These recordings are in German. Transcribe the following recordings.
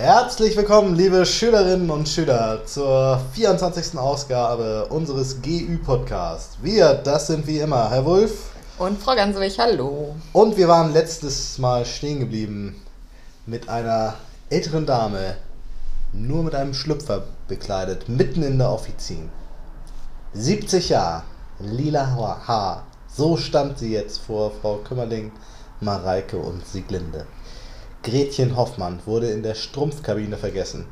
Herzlich willkommen, liebe Schülerinnen und Schüler, zur 24. Ausgabe unseres GÜ-Podcasts. Wir, das sind wie immer Herr Wulff. Und Frau Gansewig, hallo. Und wir waren letztes Mal stehen geblieben mit einer älteren Dame, nur mit einem Schlüpfer bekleidet, mitten in der Offizin. 70 Jahre, lila Haar. So stand sie jetzt vor Frau Kümmerling, Mareike und Sieglinde. Gretchen Hoffmann wurde in der Strumpfkabine vergessen.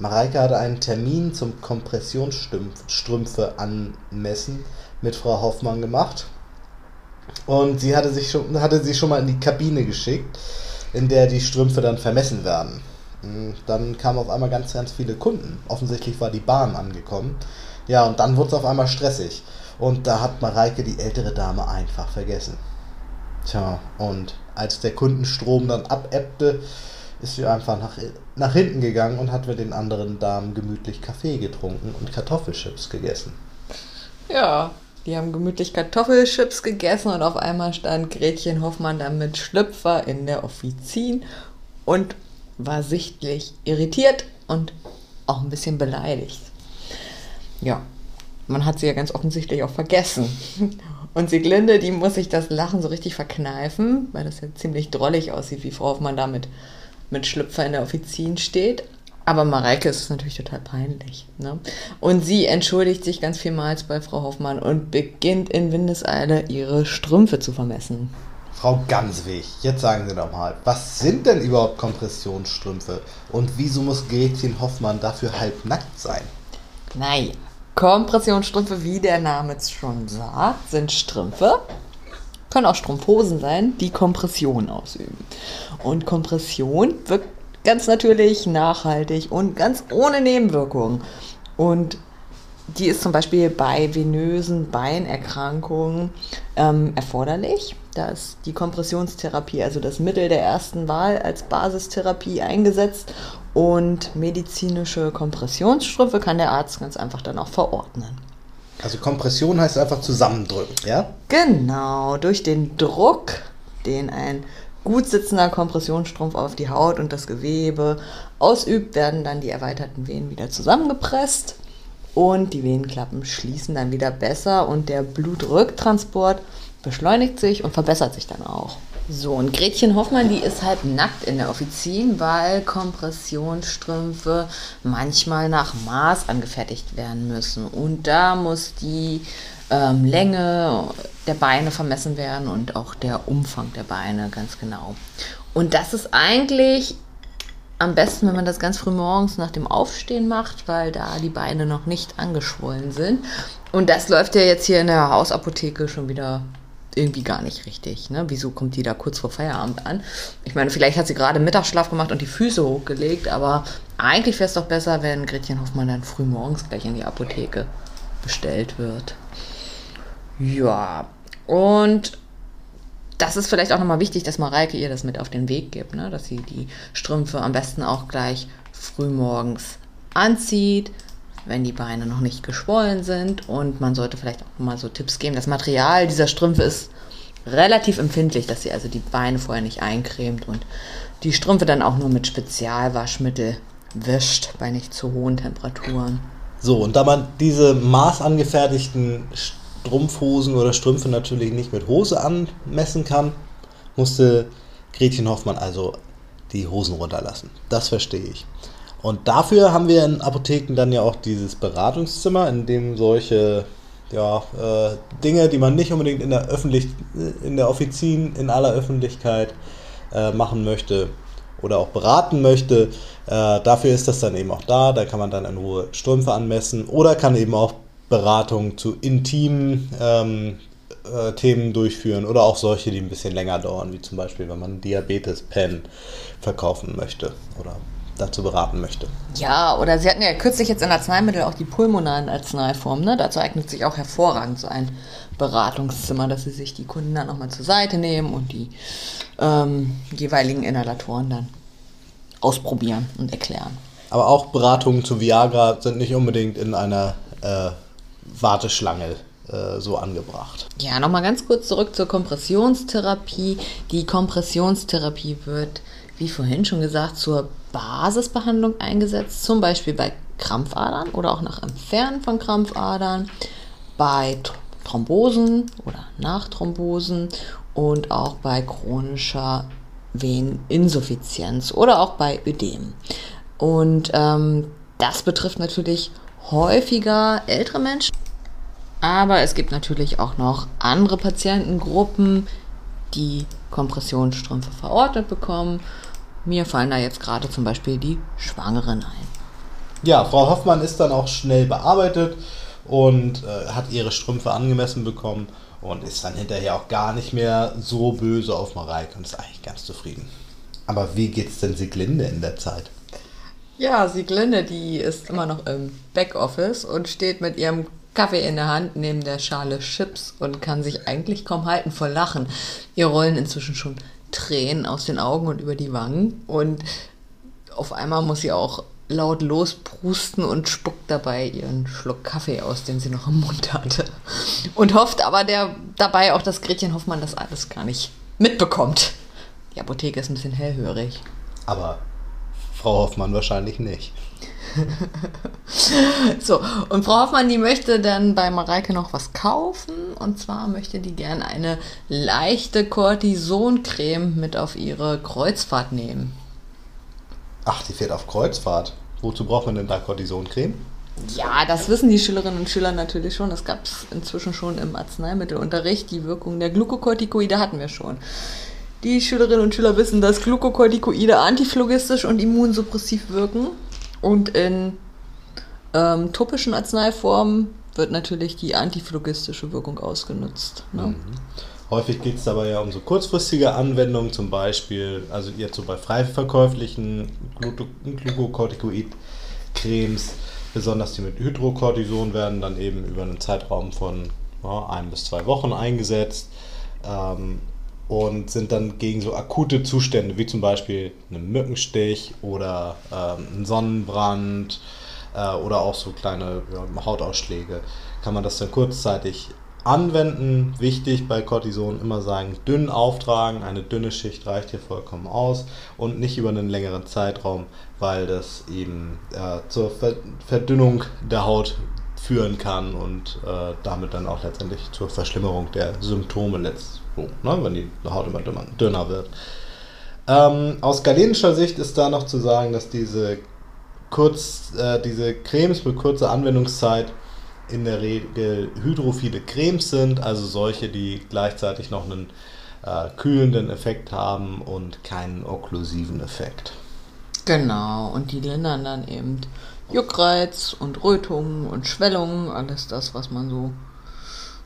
Mareike hatte einen Termin zum Kompressionsstrümpfe anmessen mit Frau Hoffmann gemacht. Und sie hatte, sich schon, hatte sie schon mal in die Kabine geschickt, in der die Strümpfe dann vermessen werden. Dann kamen auf einmal ganz, ganz viele Kunden. Offensichtlich war die Bahn angekommen. Ja, und dann wurde es auf einmal stressig. Und da hat Mareike die ältere Dame einfach vergessen. Tja, und als der Kundenstrom dann abebbte, ist sie einfach nach, nach hinten gegangen und hat mit den anderen Damen gemütlich Kaffee getrunken und Kartoffelchips gegessen. Ja, die haben gemütlich Kartoffelchips gegessen und auf einmal stand Gretchen Hoffmann dann mit Schlüpfer in der Offizin und war sichtlich irritiert und auch ein bisschen beleidigt. Ja, man hat sie ja ganz offensichtlich auch vergessen. Und Sieglinde, die muss sich das Lachen so richtig verkneifen, weil das ja ziemlich drollig aussieht, wie Frau Hoffmann da mit, mit Schlüpfer in der Offizin steht. Aber Mareike ist es natürlich total peinlich. Ne? Und sie entschuldigt sich ganz vielmals bei Frau Hoffmann und beginnt in Windeseile ihre Strümpfe zu vermessen. Frau Gansweg, jetzt sagen Sie doch mal, was sind denn überhaupt Kompressionsstrümpfe und wieso muss Gretchen Hoffmann dafür halbnackt sein? Naja, Kompressionsstrümpfe, wie der Name es schon sagt, sind Strümpfe. Können auch Strumpfhosen sein, die Kompression ausüben. Und Kompression wirkt ganz natürlich, nachhaltig und ganz ohne Nebenwirkungen. Und die ist zum Beispiel bei venösen Beinerkrankungen ähm, erforderlich. Da ist die Kompressionstherapie, also das Mittel der ersten Wahl, als Basistherapie eingesetzt. Und medizinische Kompressionsstrümpfe kann der Arzt ganz einfach dann auch verordnen. Also Kompression heißt einfach zusammendrücken, ja? Genau, durch den Druck, den ein gut sitzender Kompressionsstrumpf auf die Haut und das Gewebe ausübt, werden dann die erweiterten Venen wieder zusammengepresst und die Venenklappen schließen dann wieder besser und der Blutrücktransport beschleunigt sich und verbessert sich dann auch. So, und Gretchen Hoffmann, die ist halb nackt in der Offizin, weil Kompressionsstrümpfe manchmal nach Maß angefertigt werden müssen. Und da muss die ähm, Länge der Beine vermessen werden und auch der Umfang der Beine ganz genau. Und das ist eigentlich am besten, wenn man das ganz früh morgens nach dem Aufstehen macht, weil da die Beine noch nicht angeschwollen sind. Und das läuft ja jetzt hier in der Hausapotheke schon wieder irgendwie gar nicht richtig. Ne? Wieso kommt die da kurz vor Feierabend an? Ich meine, vielleicht hat sie gerade Mittagsschlaf gemacht und die Füße hochgelegt, aber eigentlich wäre es doch besser, wenn Gretchen Hoffmann dann früh morgens gleich in die Apotheke bestellt wird. Ja, und das ist vielleicht auch nochmal wichtig, dass Mareike ihr das mit auf den Weg gibt, ne? dass sie die Strümpfe am besten auch gleich früh morgens anzieht, wenn die Beine noch nicht geschwollen sind. Und man sollte vielleicht auch mal so Tipps geben. Das Material dieser Strümpfe ist relativ empfindlich, dass sie also die Beine vorher nicht eincremt und die Strümpfe dann auch nur mit Spezialwaschmittel wischt bei nicht zu hohen Temperaturen. So, und da man diese maßangefertigten Strumpfhosen oder Strümpfe natürlich nicht mit Hose anmessen kann, musste Gretchen Hoffmann also die Hosen runterlassen. Das verstehe ich. Und dafür haben wir in Apotheken dann ja auch dieses Beratungszimmer, in dem solche ja, äh, Dinge, die man nicht unbedingt in der Öffentlich in der Offizin in aller Öffentlichkeit äh, machen möchte oder auch beraten möchte, äh, dafür ist das dann eben auch da. Da kann man dann in Ruhe Strümpfe anmessen oder kann eben auch Beratungen zu intimen ähm, äh, Themen durchführen oder auch solche, die ein bisschen länger dauern, wie zum Beispiel, wenn man Diabetes-Pen verkaufen möchte oder dazu beraten möchte. Ja, oder Sie hatten ja kürzlich jetzt in Arzneimittel auch die pulmonalen Arzneiformen. Ne? Dazu eignet sich auch hervorragend so ein Beratungszimmer, dass Sie sich die Kunden dann nochmal zur Seite nehmen und die ähm, jeweiligen Inhalatoren dann ausprobieren und erklären. Aber auch Beratungen zu Viagra sind nicht unbedingt in einer äh, Warteschlange äh, so angebracht. Ja, nochmal ganz kurz zurück zur Kompressionstherapie. Die Kompressionstherapie wird wie vorhin schon gesagt, zur Basisbehandlung eingesetzt, zum Beispiel bei Krampfadern oder auch nach Entfernen von Krampfadern, bei Thrombosen oder Nachthrombosen und auch bei chronischer Veneninsuffizienz oder auch bei Ödem. Und ähm, das betrifft natürlich häufiger ältere Menschen, aber es gibt natürlich auch noch andere Patientengruppen, die Kompressionsstrümpfe verordnet bekommen. Mir fallen da jetzt gerade zum Beispiel die Schwangeren ein. Ja, Frau Hoffmann ist dann auch schnell bearbeitet und äh, hat ihre Strümpfe angemessen bekommen und ist dann hinterher auch gar nicht mehr so böse auf Mareike und ist eigentlich ganz zufrieden. Aber wie geht's denn Sieglinde in der Zeit? Ja, Sieglinde, die ist immer noch im Backoffice und steht mit ihrem Kaffee in der Hand neben der Schale Chips und kann sich eigentlich kaum halten vor Lachen. Ihr rollen inzwischen schon Tränen aus den Augen und über die Wangen und auf einmal muss sie auch laut losprusten und spuckt dabei ihren Schluck Kaffee aus, den sie noch im Mund hatte. Und hofft aber der, dabei auch, dass Gretchen Hoffmann das alles gar nicht mitbekommt. Die Apotheke ist ein bisschen hellhörig. Aber Frau Hoffmann wahrscheinlich nicht. so, und Frau Hoffmann, die möchte dann bei Mareike noch was kaufen. Und zwar möchte die gerne eine leichte Cortisoncreme mit auf ihre Kreuzfahrt nehmen. Ach, die fährt auf Kreuzfahrt. Wozu braucht man denn da Cortisoncreme? Ja, das wissen die Schülerinnen und Schüler natürlich schon. Das gab es inzwischen schon im Arzneimittelunterricht. Die Wirkung der Glukokortikoide hatten wir schon. Die Schülerinnen und Schüler wissen, dass Glukokortikoide antiphlogistisch und immunsuppressiv wirken. Und in ähm, topischen Arzneiformen wird natürlich die antiphlogistische Wirkung ausgenutzt. Ne? Mhm. Häufig geht es dabei ja um so kurzfristige Anwendungen, zum Beispiel, also jetzt so bei frei verkäuflichen Glukokortikoid-Cremes, besonders die mit Hydrocortison werden dann eben über einen Zeitraum von ja, ein bis zwei Wochen eingesetzt ähm, und sind dann gegen so akute Zustände wie zum Beispiel einen Mückenstich oder ähm, einen Sonnenbrand äh, oder auch so kleine ja, Hautausschläge, kann man das dann kurzzeitig Anwenden, wichtig bei Cortison immer sagen, dünn auftragen, eine dünne Schicht reicht hier vollkommen aus und nicht über einen längeren Zeitraum, weil das eben äh, zur Verdünnung der Haut führen kann und äh, damit dann auch letztendlich zur Verschlimmerung der Symptome letztlich, ne, wenn die Haut immer dünner, dünner wird. Ähm, aus galenischer Sicht ist da noch zu sagen, dass diese, kurz, äh, diese Cremes mit kurzer Anwendungszeit in der Regel hydrophile Cremes sind, also solche, die gleichzeitig noch einen äh, kühlenden Effekt haben und keinen okklusiven Effekt. Genau, und die lindern dann eben Juckreiz und Rötungen und Schwellungen, alles das, was man so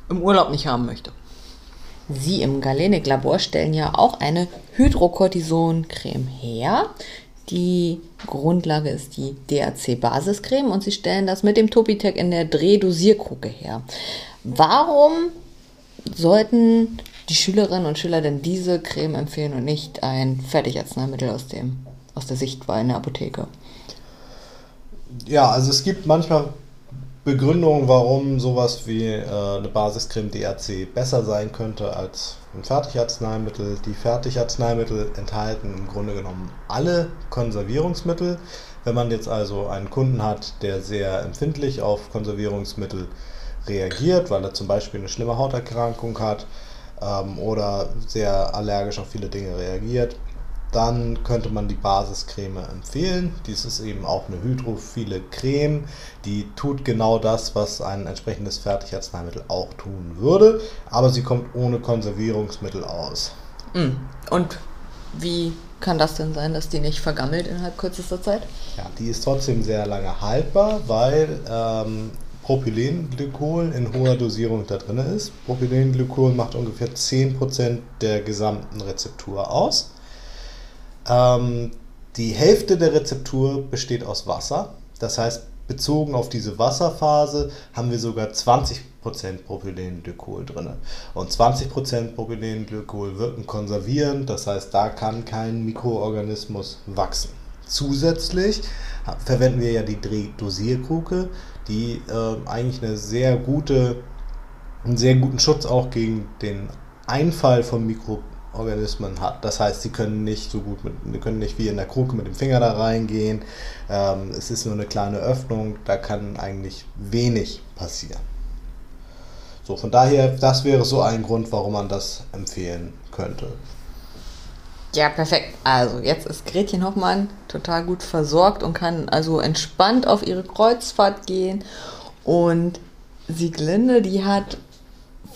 im Urlaub nicht haben möchte. Sie im Galenik-Labor stellen ja auch eine Hydrocortison-Creme her, die Grundlage ist die DAC-Basiscreme und sie stellen das mit dem Topitec in der Drehdosierkruke her. Warum sollten die Schülerinnen und Schüler denn diese Creme empfehlen und nicht ein Fertigarzneimittel aus, dem, aus der Sichtwahl in der Apotheke? Ja, also es gibt manchmal Begründungen, warum sowas wie äh, eine Basiscreme DAC besser sein könnte als ein Fertigarzneimittel. Die Fertigarzneimittel enthalten im Grunde genommen alle Konservierungsmittel. Wenn man jetzt also einen Kunden hat, der sehr empfindlich auf Konservierungsmittel reagiert, weil er zum Beispiel eine schlimme Hauterkrankung hat ähm, oder sehr allergisch auf viele Dinge reagiert, dann könnte man die Basiscreme empfehlen. Dies ist eben auch eine hydrophile Creme, die tut genau das, was ein entsprechendes Fertigarzneimittel auch tun würde, aber sie kommt ohne Konservierungsmittel aus. Mm. Und wie kann das denn sein, dass die nicht vergammelt innerhalb kürzester Zeit? Ja, die ist trotzdem sehr lange haltbar, weil ähm, Propylenglykol in hoher Dosierung da drin ist. Propylenglykol macht ungefähr 10% der gesamten Rezeptur aus. Ähm, die Hälfte der Rezeptur besteht aus Wasser. Das heißt, bezogen auf diese Wasserphase haben wir sogar 20% Propylenglykol drin. Und 20% Propylenglykol wirken konservierend, das heißt, da kann kein Mikroorganismus wachsen. Zusätzlich verwenden wir ja die Dosierkruke, die äh, eigentlich eine sehr gute, einen sehr guten Schutz auch gegen den Einfall von Mikroorganismen Organismen hat. Das heißt, sie können nicht so gut mit, sie können nicht wie in der Kruke mit dem Finger da reingehen. Ähm, es ist nur eine kleine Öffnung, da kann eigentlich wenig passieren. So, von daher, das wäre so ein Grund, warum man das empfehlen könnte. Ja, perfekt. Also jetzt ist Gretchen Hoffmann total gut versorgt und kann also entspannt auf ihre Kreuzfahrt gehen. Und Sieglinde, die hat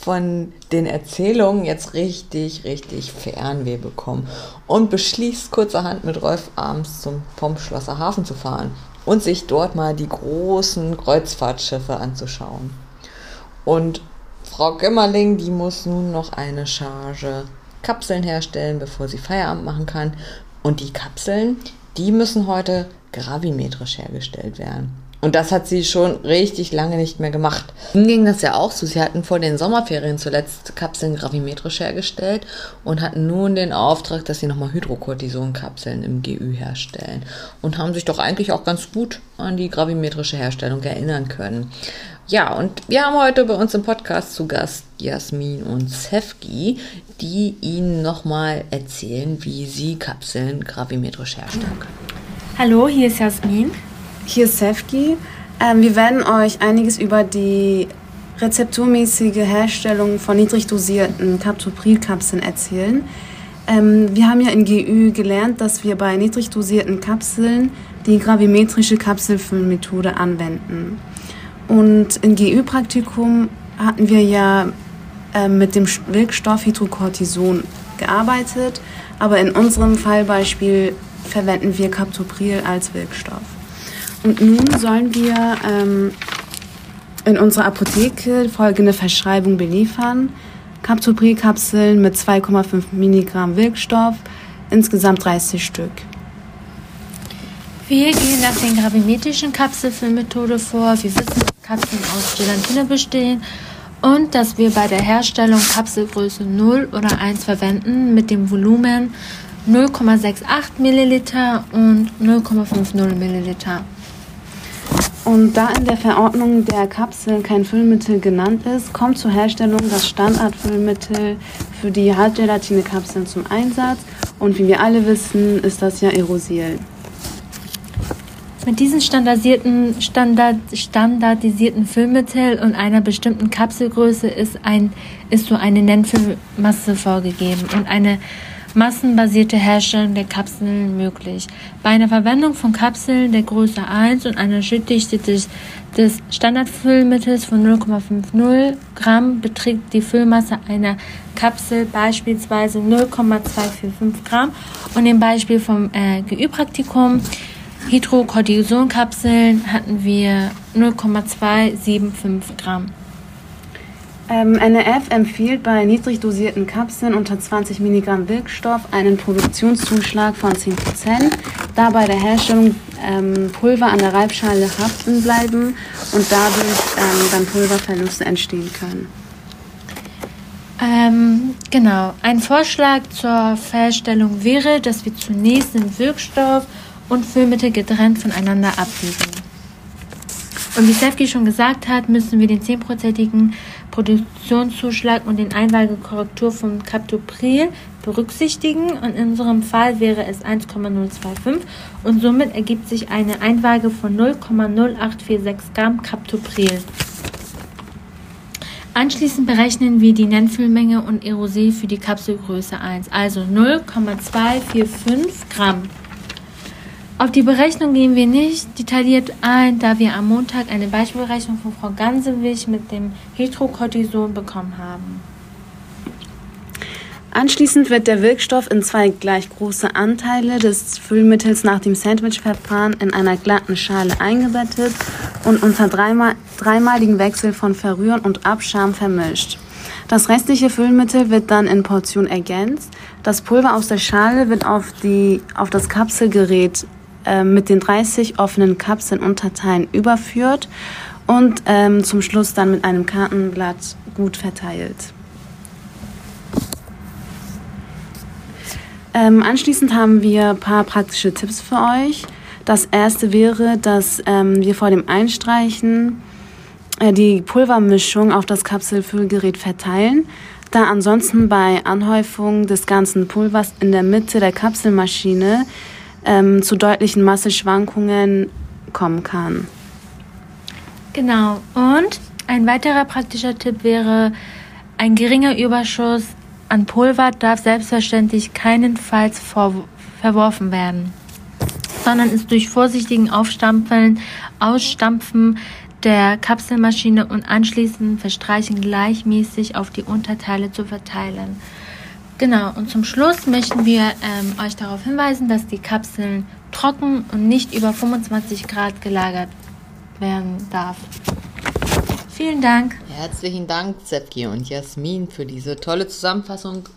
von den Erzählungen jetzt richtig, richtig Fernweh bekommen und beschließt kurzerhand mit Rolf abends zum Pomschlosser Hafen zu fahren und sich dort mal die großen Kreuzfahrtschiffe anzuschauen. Und Frau Gömmerling, die muss nun noch eine Charge Kapseln herstellen, bevor sie Feierabend machen kann. Und die Kapseln, die müssen heute gravimetrisch hergestellt werden. Und das hat sie schon richtig lange nicht mehr gemacht. Ihnen ging das ja auch so. Sie hatten vor den Sommerferien zuletzt Kapseln gravimetrisch hergestellt und hatten nun den Auftrag, dass sie nochmal Hydrocortison-Kapseln im GÜ herstellen. Und haben sich doch eigentlich auch ganz gut an die gravimetrische Herstellung erinnern können. Ja, und wir haben heute bei uns im Podcast zu Gast Jasmin und Sefki, die Ihnen nochmal erzählen, wie sie Kapseln gravimetrisch herstellen können. Hallo, hier ist Jasmin. Hier ist Sefki. Ähm, wir werden euch einiges über die rezepturmäßige Herstellung von niedrig dosierten Captopril-Kapseln erzählen. Ähm, wir haben ja in GÜ gelernt, dass wir bei niedrig dosierten Kapseln die gravimetrische Kapselfüllmethode anwenden. Und im GÜ-Praktikum hatten wir ja äh, mit dem Wirkstoff Hydrocortison gearbeitet, aber in unserem Fallbeispiel verwenden wir Captopril als Wirkstoff. Und nun sollen wir ähm, in unserer Apotheke folgende Verschreibung beliefern. Captopril-Kapseln mit 2,5 Milligramm Wirkstoff, insgesamt 30 Stück. Wir gehen nach den gravimetrischen Kapselfüllmethode vor. Wir wissen, dass Kapseln aus Gelatine bestehen und dass wir bei der Herstellung Kapselgröße 0 oder 1 verwenden mit dem Volumen 0,68 Milliliter und 0,50 Milliliter. Und da in der Verordnung der Kapsel kein Füllmittel genannt ist, kommt zur Herstellung das Standardfüllmittel für die Hartgelatine-Kapseln zum Einsatz. Und wie wir alle wissen, ist das ja Aerosil. Mit diesen standardisierten, Standard, standardisierten Füllmittel und einer bestimmten Kapselgröße ist, ein, ist so eine Nennfüllmasse vorgegeben und eine massenbasierte Herstellung der Kapseln möglich. Bei einer Verwendung von Kapseln der Größe 1 und einer Schüttdichte des, des Standardfüllmittels von 0,50 Gramm beträgt die Füllmasse einer Kapsel beispielsweise 0,245 Gramm und im Beispiel vom äh, GÜ-Praktikum Hydrocortisonkapseln hatten wir 0,275 Gramm. Ähm, NRF empfiehlt bei niedrig dosierten Kapseln unter 20 Milligramm Wirkstoff einen Produktionszuschlag von 10%, da bei der Herstellung ähm, Pulver an der Reibschale haften bleiben und dadurch ähm, dann Pulververluste entstehen können. Ähm, genau. Ein Vorschlag zur Herstellung wäre, dass wir zunächst den Wirkstoff und Füllmittel getrennt voneinander abwiegen. Und wie Sefki schon gesagt hat, müssen wir den 10%igen Produktionszuschlag und den Einwahlkorrektur von Captopril berücksichtigen. Und in unserem Fall wäre es 1,025 und somit ergibt sich eine Einwaage von 0,0846 Gramm Captopril. Anschließend berechnen wir die Nennfüllmenge und Aerosol für die Kapselgröße 1, also 0,245 Gramm. Auf die Berechnung gehen wir nicht detailliert ein, da wir am Montag eine Beispielberechnung von Frau Gansewig mit dem Hydrocortison bekommen haben. Anschließend wird der Wirkstoff in zwei gleich große Anteile des Füllmittels nach dem Sandwich-Verfahren in einer glatten Schale eingebettet und unter dreimal, dreimaligen Wechsel von Verrühren und Abscham vermischt. Das restliche Füllmittel wird dann in Portionen ergänzt. Das Pulver aus der Schale wird auf, die, auf das Kapselgerät ähm, mit den 30 offenen Kapseln unterteilen überführt und ähm, zum Schluss dann mit einem Kartenblatt gut verteilt. Ähm, anschließend haben wir ein paar praktische Tipps für euch. Das erste wäre, dass ähm, wir vor dem Einstreichen äh, die Pulvermischung auf das Kapselfüllgerät verteilen. da ansonsten bei Anhäufung des ganzen Pulvers in der Mitte der Kapselmaschine ähm, zu deutlichen Masseschwankungen kommen kann. Genau. Und ein weiterer praktischer Tipp wäre, ein geringer Überschuss an Pulver darf selbstverständlich keinenfalls verworfen werden, sondern ist durch vorsichtigen Aufstampfen, Ausstampfen der Kapselmaschine und anschließend Verstreichen gleichmäßig auf die Unterteile zu verteilen. Genau, und zum Schluss möchten wir ähm, euch darauf hinweisen, dass die Kapseln trocken und nicht über 25 Grad gelagert werden darf. Vielen Dank. Herzlichen Dank, Zepki und Jasmin, für diese tolle Zusammenfassung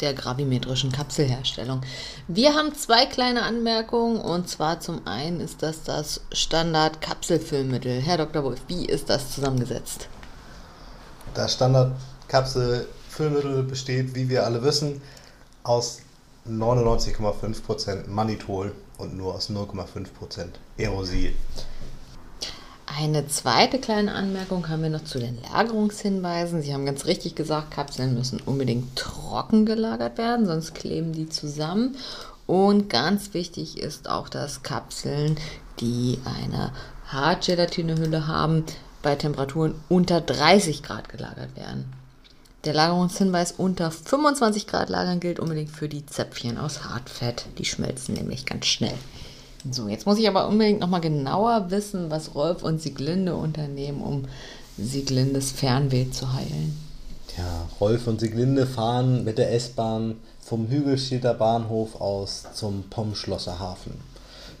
der gravimetrischen Kapselherstellung. Wir haben zwei kleine Anmerkungen und zwar zum einen ist das das Standard-Kapselfüllmittel. Herr Dr. Wolf, wie ist das zusammengesetzt? Das Standard-Kapselfüllmittel besteht, wie wir alle wissen, aus 99,5% Manitol und nur aus 0,5% Aerosil. Eine zweite kleine Anmerkung haben wir noch zu den Lagerungshinweisen. Sie haben ganz richtig gesagt, Kapseln müssen unbedingt trocken gelagert werden, sonst kleben die zusammen. Und ganz wichtig ist auch, dass Kapseln, die eine Hartgelatinehülle haben, bei Temperaturen unter 30 Grad gelagert werden. Der Lagerungshinweis unter 25 Grad lagern gilt unbedingt für die Zäpfchen aus Hartfett. Die schmelzen nämlich ganz schnell. So, jetzt muss ich aber unbedingt nochmal genauer wissen, was Rolf und Sieglinde unternehmen, um Sieglindes Fernweh zu heilen. Ja, Rolf und Sieglinde fahren mit der S-Bahn vom Hügelstädter Bahnhof aus zum Pomschlosser Hafen.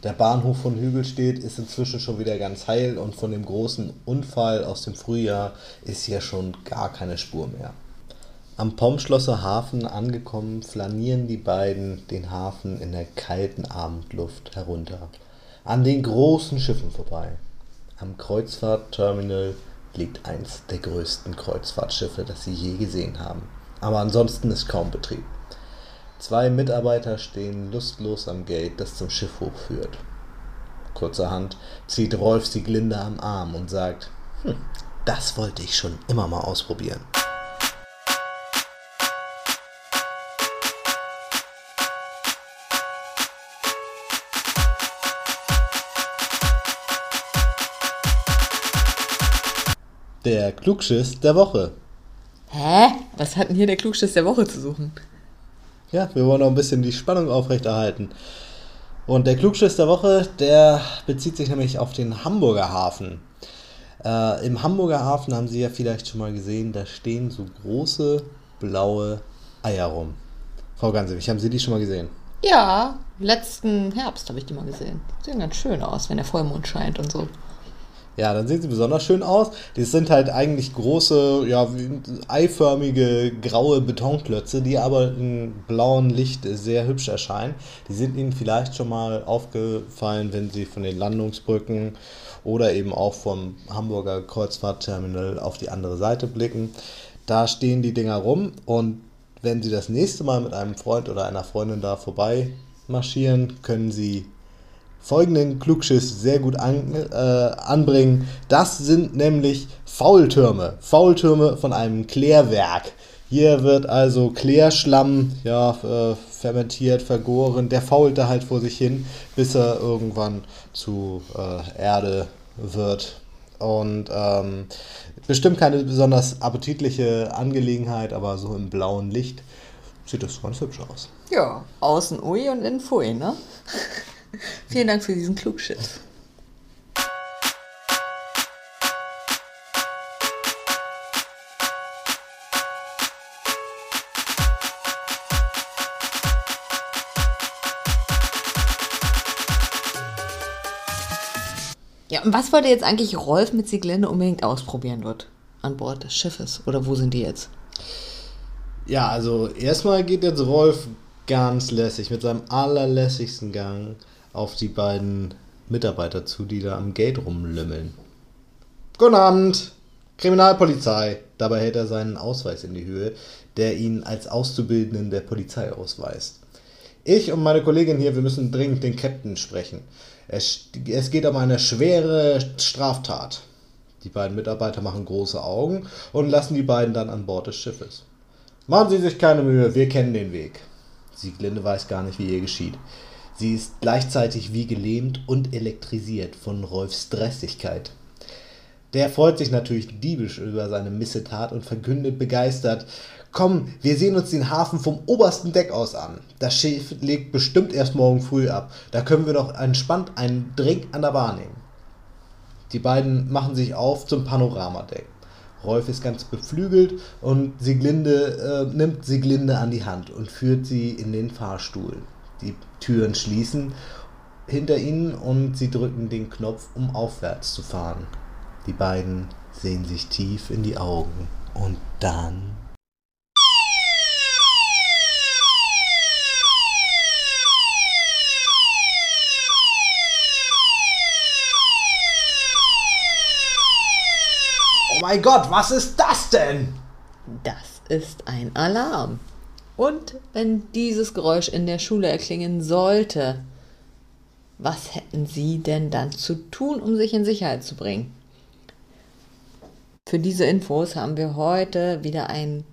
Der Bahnhof von Hügelstedt ist inzwischen schon wieder ganz heil und von dem großen Unfall aus dem Frühjahr ist hier schon gar keine Spur mehr. Am Pomschlosser Hafen angekommen, flanieren die beiden den Hafen in der kalten Abendluft herunter, an den großen Schiffen vorbei. Am Kreuzfahrtterminal liegt eins der größten Kreuzfahrtschiffe, das sie je gesehen haben. Aber ansonsten ist kaum Betrieb. Zwei Mitarbeiter stehen lustlos am Gate, das zum Schiff hochführt. Kurzerhand zieht Rolf Sieglinde am Arm und sagt, hm, das wollte ich schon immer mal ausprobieren. Der Klugschiss der Woche. Hä? Was hat denn hier der Klugschiss der Woche zu suchen? Ja, wir wollen noch ein bisschen die Spannung aufrechterhalten. Und der Klugschiss der Woche, der bezieht sich nämlich auf den Hamburger Hafen. Äh, Im Hamburger Hafen haben Sie ja vielleicht schon mal gesehen, da stehen so große blaue Eier rum. Frau Gansewig, haben Sie die schon mal gesehen? Ja, letzten Herbst habe ich die mal gesehen. Sehen ganz schön aus, wenn der Vollmond scheint und so. Ja, dann sehen sie besonders schön aus. Die sind halt eigentlich große, ja, eiförmige graue Betonklötze, die aber im blauen Licht sehr hübsch erscheinen. Die sind Ihnen vielleicht schon mal aufgefallen, wenn Sie von den Landungsbrücken oder eben auch vom Hamburger Kreuzfahrtterminal auf die andere Seite blicken. Da stehen die Dinger rum und wenn Sie das nächste Mal mit einem Freund oder einer Freundin da vorbei marschieren, können Sie folgenden Klugschiss sehr gut an, äh, anbringen. Das sind nämlich Faultürme. Faultürme von einem Klärwerk. Hier wird also Klärschlamm ja, äh, fermentiert, vergoren. Der fault da halt vor sich hin, bis er irgendwann zu äh, Erde wird. Und ähm, bestimmt keine besonders appetitliche Angelegenheit, aber so im blauen Licht sieht das ganz hübsch aus. Ja, außen ui und innen fui, ne? Vielen Dank für diesen Klugschiss. Ja, und was wollte jetzt eigentlich Rolf mit Sieglinde unbedingt ausprobieren dort an Bord des Schiffes? Oder wo sind die jetzt? Ja, also erstmal geht jetzt Rolf ganz lässig mit seinem allerlässigsten Gang auf die beiden Mitarbeiter zu, die da am Gate rumlümmeln. Guten Abend, Kriminalpolizei. Dabei hält er seinen Ausweis in die Höhe, der ihn als Auszubildenden der Polizei ausweist. Ich und meine Kollegin hier, wir müssen dringend den Captain sprechen. Es, es geht um eine schwere Straftat. Die beiden Mitarbeiter machen große Augen und lassen die beiden dann an Bord des Schiffes. Machen Sie sich keine Mühe, wir kennen den Weg. Sieglinde weiß gar nicht, wie ihr geschieht. Sie ist gleichzeitig wie gelähmt und elektrisiert von Rolfs Dressigkeit. Der freut sich natürlich diebisch über seine Missetat und verkündet begeistert: Komm, wir sehen uns den Hafen vom obersten Deck aus an. Das Schiff legt bestimmt erst morgen früh ab. Da können wir doch entspannt einen Drink an der Bar nehmen. Die beiden machen sich auf zum Panoramadeck. Rolf ist ganz beflügelt und Sieglinde äh, nimmt Sieglinde an die Hand und führt sie in den Fahrstuhl. Die Türen schließen hinter ihnen und sie drücken den Knopf, um aufwärts zu fahren. Die beiden sehen sich tief in die Augen und dann Oh mein Gott, was ist das denn? Das ist ein Alarm. Und wenn dieses Geräusch in der Schule erklingen sollte, was hätten Sie denn dann zu tun, um sich in Sicherheit zu bringen? Für diese Infos haben wir heute wieder einen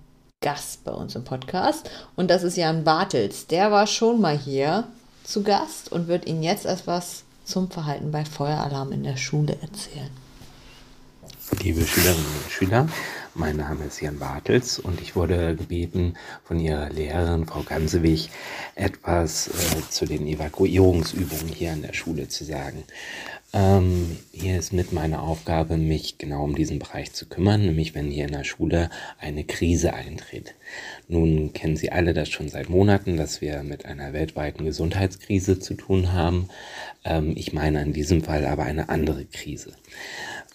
Gast bei uns im Podcast und das ist Jan Bartels. Der war schon mal hier zu Gast und wird Ihnen jetzt etwas zum Verhalten bei Feueralarm in der Schule erzählen. Liebe Schülerinnen und Schüler, mein Name ist Jan Bartels und ich wurde gebeten, von Ihrer Lehrerin, Frau Gansewig, etwas äh, zu den Evakuierungsübungen hier an der Schule zu sagen. Ähm, hier ist mit meiner Aufgabe, mich genau um diesen Bereich zu kümmern, nämlich wenn hier in der Schule eine Krise eintritt. Nun kennen Sie alle das schon seit Monaten, dass wir mit einer weltweiten Gesundheitskrise zu tun haben. Ähm, ich meine in diesem Fall aber eine andere Krise.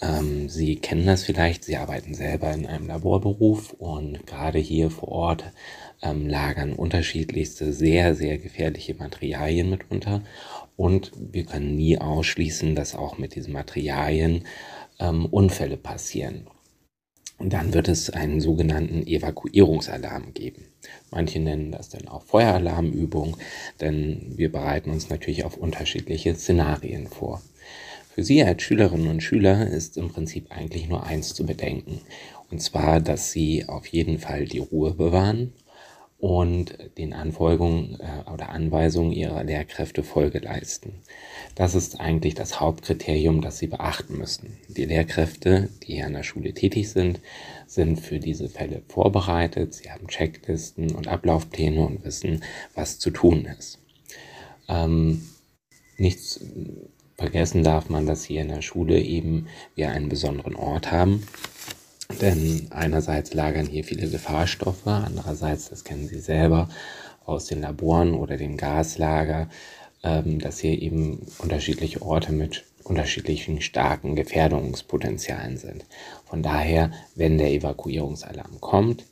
Ähm, Sie kennen das vielleicht, Sie arbeiten selber in einem Laborberuf und gerade hier vor Ort ähm, lagern unterschiedlichste sehr, sehr gefährliche Materialien mitunter. Und wir können nie ausschließen, dass auch mit diesen Materialien ähm, Unfälle passieren. Und dann wird es einen sogenannten Evakuierungsalarm geben. Manche nennen das dann auch Feueralarmübung, denn wir bereiten uns natürlich auf unterschiedliche Szenarien vor. Für Sie als Schülerinnen und Schüler ist im Prinzip eigentlich nur eins zu bedenken. Und zwar, dass Sie auf jeden Fall die Ruhe bewahren und den Anfolgungen äh, oder Anweisungen Ihrer Lehrkräfte Folge leisten. Das ist eigentlich das Hauptkriterium, das Sie beachten müssen. Die Lehrkräfte, die hier an der Schule tätig sind, sind für diese Fälle vorbereitet. Sie haben Checklisten und Ablaufpläne und wissen, was zu tun ist. Ähm, nichts vergessen darf man, dass hier in der Schule eben wir einen besonderen Ort haben. Denn einerseits lagern hier viele Gefahrstoffe, andererseits, das kennen Sie selber aus den Laboren oder dem Gaslager, ähm, dass hier eben unterschiedliche Orte mit unterschiedlichen starken Gefährdungspotenzialen sind. Von daher, wenn der Evakuierungsalarm kommt,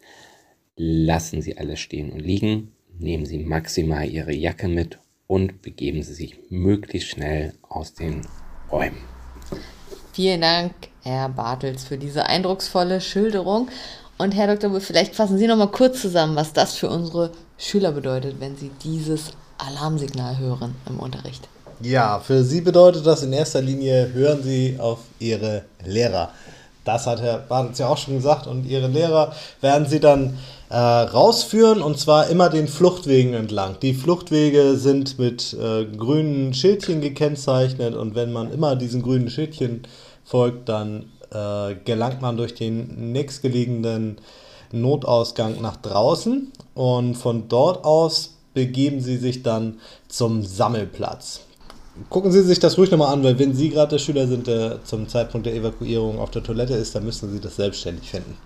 lassen Sie alles stehen und liegen, nehmen Sie maximal Ihre Jacke mit und begeben Sie sich möglichst schnell aus den Räumen. Vielen Dank, Herr Bartels, für diese eindrucksvolle Schilderung. Und Herr Dr. Bull, vielleicht fassen Sie noch mal kurz zusammen, was das für unsere Schüler bedeutet, wenn sie dieses Alarmsignal hören im Unterricht. Ja, für Sie bedeutet das in erster Linie, hören Sie auf Ihre Lehrer. Das hat Herr Bartels ja auch schon gesagt und Ihre Lehrer werden Sie dann äh, rausführen und zwar immer den Fluchtwegen entlang. Die Fluchtwege sind mit äh, grünen Schildchen gekennzeichnet und wenn man immer diesen grünen Schildchen folgt, dann äh, gelangt man durch den nächstgelegenen Notausgang nach draußen und von dort aus begeben sie sich dann zum Sammelplatz. Gucken Sie sich das ruhig nochmal an, weil wenn Sie gerade der Schüler sind, der zum Zeitpunkt der Evakuierung auf der Toilette ist, dann müssen Sie das selbstständig finden.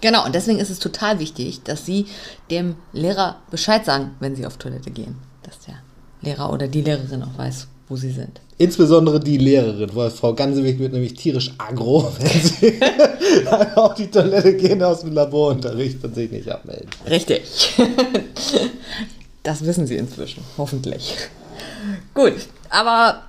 Genau, und deswegen ist es total wichtig, dass Sie dem Lehrer Bescheid sagen, wenn Sie auf Toilette gehen. Dass der Lehrer oder die Lehrerin auch weiß, wo Sie sind. Insbesondere die Lehrerin, weil Frau Gansewig wird nämlich tierisch aggro, wenn sie auf die Toilette gehen aus dem Laborunterricht und sich nicht abmelden. Richtig. Das wissen Sie inzwischen, hoffentlich. Gut, aber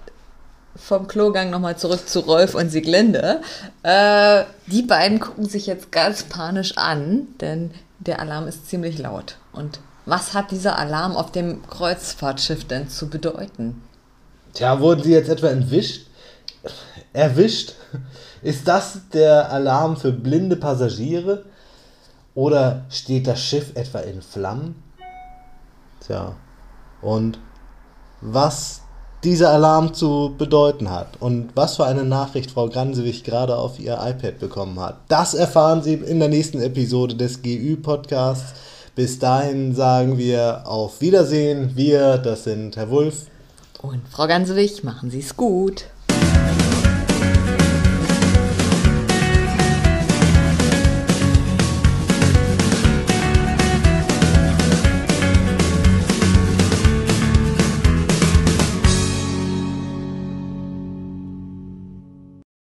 vom Klogang nochmal zurück zu Rolf und Sieglinde. Äh, die beiden gucken sich jetzt ganz panisch an, denn der Alarm ist ziemlich laut. Und was hat dieser Alarm auf dem Kreuzfahrtschiff denn zu bedeuten? Tja, wurden Sie jetzt etwa entwischt? Erwischt? Ist das der Alarm für blinde Passagiere? Oder steht das Schiff etwa in Flammen? Tja, und was dieser Alarm zu bedeuten hat und was für eine Nachricht Frau Gransewig gerade auf ihr iPad bekommen hat, das erfahren Sie in der nächsten Episode des GÜ-Podcasts. Bis dahin sagen wir auf Wiedersehen. Wir, das sind Herr Wulff Und Frau Gansewig, machen Sie es gut.